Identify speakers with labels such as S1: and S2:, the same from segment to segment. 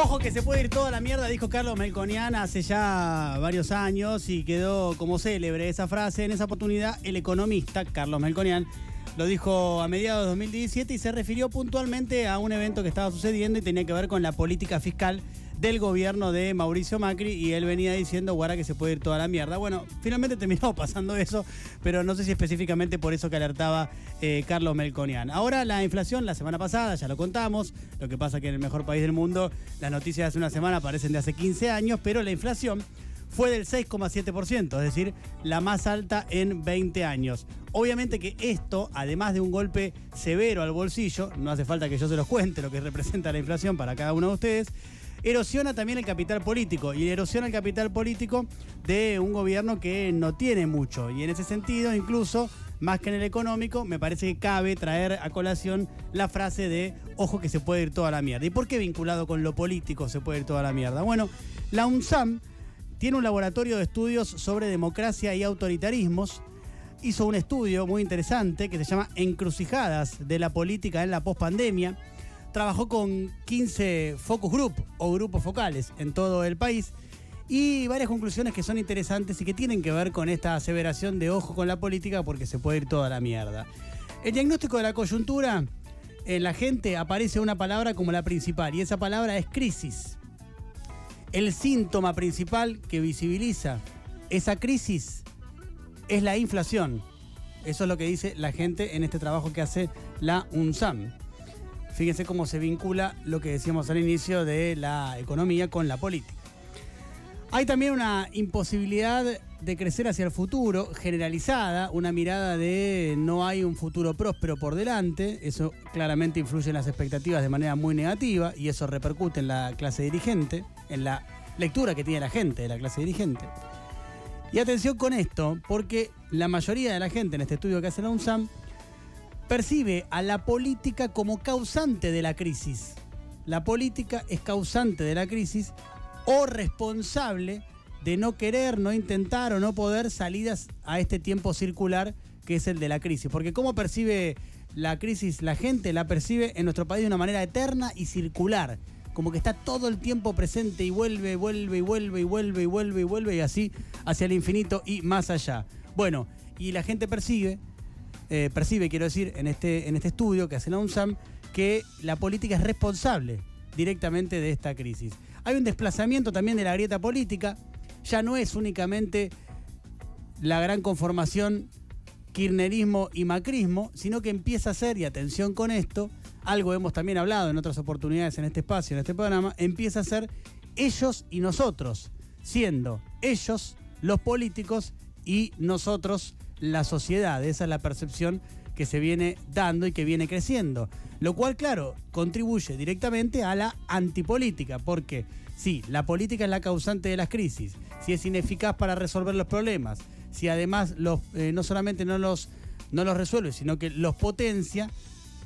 S1: Ojo que se puede ir toda la mierda, dijo Carlos Melconian hace ya varios años y quedó como célebre esa frase. En esa oportunidad, el economista Carlos Melconian lo dijo a mediados de 2017 y se refirió puntualmente a un evento que estaba sucediendo y tenía que ver con la política fiscal del gobierno de Mauricio Macri y él venía diciendo, guara, que se puede ir toda la mierda. Bueno, finalmente terminó pasando eso, pero no sé si específicamente por eso que alertaba eh, Carlos Melconian. Ahora la inflación, la semana pasada, ya lo contamos, lo que pasa que en el mejor país del mundo las noticias de hace una semana parecen de hace 15 años, pero la inflación fue del 6,7%, es decir, la más alta en 20 años. Obviamente que esto, además de un golpe severo al bolsillo, no hace falta que yo se los cuente lo que representa la inflación para cada uno de ustedes, erosiona también el capital político y erosiona el capital político de un gobierno que no tiene mucho. Y en ese sentido, incluso, más que en el económico, me parece que cabe traer a colación la frase de ojo que se puede ir toda la mierda. ¿Y por qué vinculado con lo político se puede ir toda la mierda? Bueno, la UNSAM tiene un laboratorio de estudios sobre democracia y autoritarismos. Hizo un estudio muy interesante que se llama Encrucijadas de la política en la pospandemia trabajó con 15 focus group o grupos focales en todo el país y varias conclusiones que son interesantes y que tienen que ver con esta aseveración de ojo con la política porque se puede ir toda la mierda. El diagnóstico de la coyuntura, en la gente aparece una palabra como la principal y esa palabra es crisis. El síntoma principal que visibiliza esa crisis es la inflación. Eso es lo que dice la gente en este trabajo que hace la UNSAM. Fíjense cómo se vincula lo que decíamos al inicio de la economía con la política. Hay también una imposibilidad de crecer hacia el futuro, generalizada, una mirada de no hay un futuro próspero por delante, eso claramente influye en las expectativas de manera muy negativa y eso repercute en la clase dirigente, en la lectura que tiene la gente de la clase dirigente. Y atención con esto, porque la mayoría de la gente en este estudio que hace la UNSAM percibe a la política como causante de la crisis. La política es causante de la crisis o responsable de no querer, no intentar o no poder salidas a este tiempo circular que es el de la crisis. Porque ¿cómo percibe la crisis la gente? La percibe en nuestro país de una manera eterna y circular. Como que está todo el tiempo presente y vuelve, vuelve y vuelve y vuelve y vuelve y vuelve y así hacia el infinito y más allá. Bueno, y la gente percibe eh, percibe, quiero decir, en este, en este estudio que hace la UNSAM, que la política es responsable directamente de esta crisis. Hay un desplazamiento también de la grieta política, ya no es únicamente la gran conformación kirchnerismo y macrismo, sino que empieza a ser, y atención con esto, algo hemos también hablado en otras oportunidades en este espacio, en este programa, empieza a ser ellos y nosotros, siendo ellos los políticos y nosotros la sociedad. Esa es la percepción que se viene dando y que viene creciendo. Lo cual, claro, contribuye directamente a la antipolítica, porque si la política es la causante de las crisis, si es ineficaz para resolver los problemas, si además los, eh, no solamente no los, no los resuelve, sino que los potencia,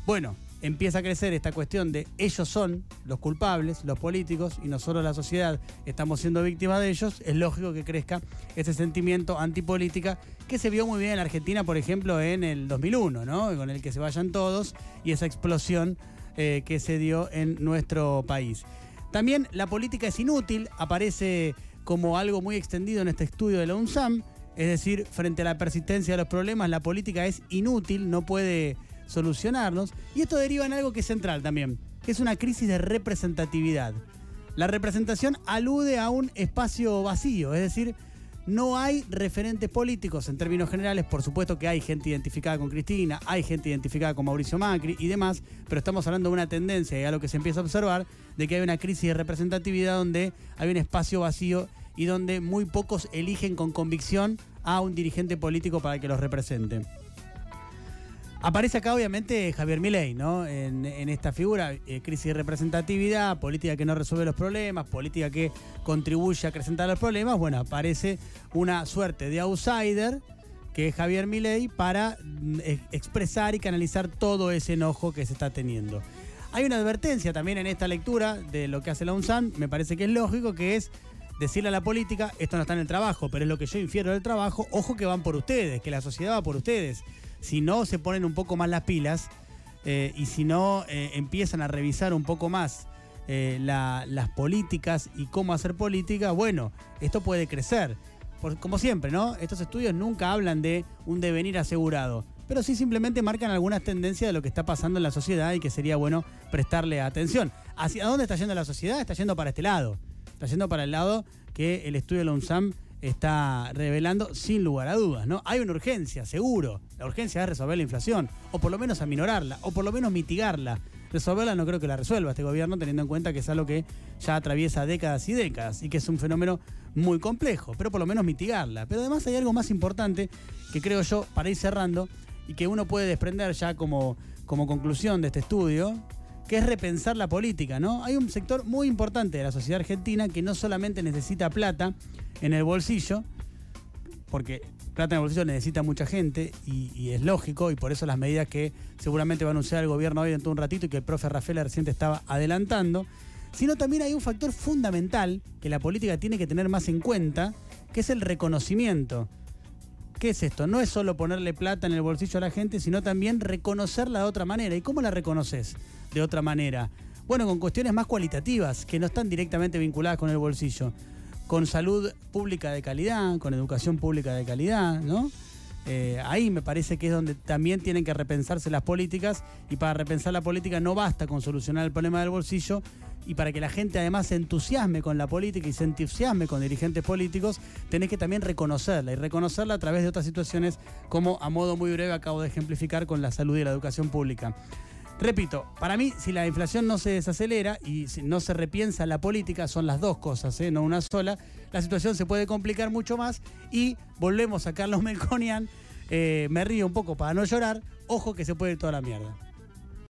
S1: bueno, empieza a crecer esta cuestión de ellos son los culpables, los políticos, y nosotros la sociedad estamos siendo víctimas de ellos, es lógico que crezca ese sentimiento antipolítica que se vio muy bien en Argentina, por ejemplo, en el 2001, ¿no? Con el que se vayan todos y esa explosión eh, que se dio en nuestro país. También la política es inútil, aparece como algo muy extendido en este estudio de la UNSAM, es decir, frente a la persistencia de los problemas, la política es inútil, no puede solucionarlos. Y esto deriva en algo que es central también, que es una crisis de representatividad. La representación alude a un espacio vacío, es decir, no hay referentes políticos en términos generales, por supuesto que hay gente identificada con Cristina, hay gente identificada con Mauricio Macri y demás, pero estamos hablando de una tendencia y algo que se empieza a observar, de que hay una crisis de representatividad donde hay un espacio vacío y donde muy pocos eligen con convicción a un dirigente político para que los represente. Aparece acá obviamente Javier Milei, ¿no? En, esta figura, eh, crisis de representatividad, política que no resuelve los problemas, política que contribuye a acrecentar los problemas. Bueno, aparece una suerte de outsider que es Javier Milei para mm, expresar y canalizar todo ese enojo que se está teniendo. Hay una advertencia también en esta lectura de lo que hace la UNSAN, me parece que es lógico, que es decirle a la política, esto no está en el trabajo, pero es lo que yo infiero del trabajo, ojo que van por ustedes, que la sociedad va por ustedes si no se ponen un poco más las pilas eh, y si no eh, empiezan a revisar un poco más eh, las políticas y cómo hacer política, bueno, esto puede crecer. como siempre, ¿no? Estos estudios nunca hablan de un devenir asegurado, pero sí simplemente marcan algunas tendencias de lo que está pasando en la sociedad y que sería bueno prestarle atención. ¿Hacia dónde está yendo la sociedad? Está yendo para este lado. Está yendo para el lado que el estudio de la UNSAM está revelando sin lugar a dudas, ¿no? Hay una urgencia, seguro. La urgencia es resolver la inflación, o por lo menos aminorarla, o por lo menos mitigarla. Resolverla no creo que la resuelva este gobierno, teniendo en cuenta que es algo que ya atraviesa décadas y décadas y que es un fenómeno muy complejo, pero por lo menos mitigarla. Pero además hay algo más importante que creo yo, para ir cerrando, y que uno puede desprender ya como, como conclusión de este estudio, que es repensar la política, ¿no? Hay un sector muy importante de la sociedad argentina que no solamente necesita plata en el bolsillo, porque plata en el bolsillo necesita mucha gente y, es lógico, y por eso las medidas que seguramente va a anunciar el gobierno hoy dentro de un ratito y que el profe Rafael reciente estaba adelantando, sino también hay un factor fundamental que la política tiene que tener más en cuenta, que es el reconocimiento. ¿Qué es esto? No es solo ponerle plata en el bolsillo a la gente, sino también reconocerla de otra manera. ¿Y cómo la reconoces de otra manera? Bueno, con cuestiones más cualitativas, que no están directamente vinculadas con el bolsillo con salud pública de calidad, con educación pública de calidad, ¿no? Eh, ahí me parece que es donde también tienen que repensarse las políticas y para repensar la política no basta con solucionar el problema del bolsillo y para que la gente además se entusiasme con la política y se entusiasme con dirigentes políticos, tenés que también reconocerla y reconocerla a través de otras situaciones como a modo muy breve acabo de ejemplificar con la salud y la educación pública. Repito, para mí, si la inflación no se desacelera y si no se repiensa la política, son las dos cosas, ¿eh? no una sola, la situación se puede complicar mucho más y volvemos a Carlos Melconian. Eh, me río un poco para no llorar, ojo que se puede ir toda la mierda.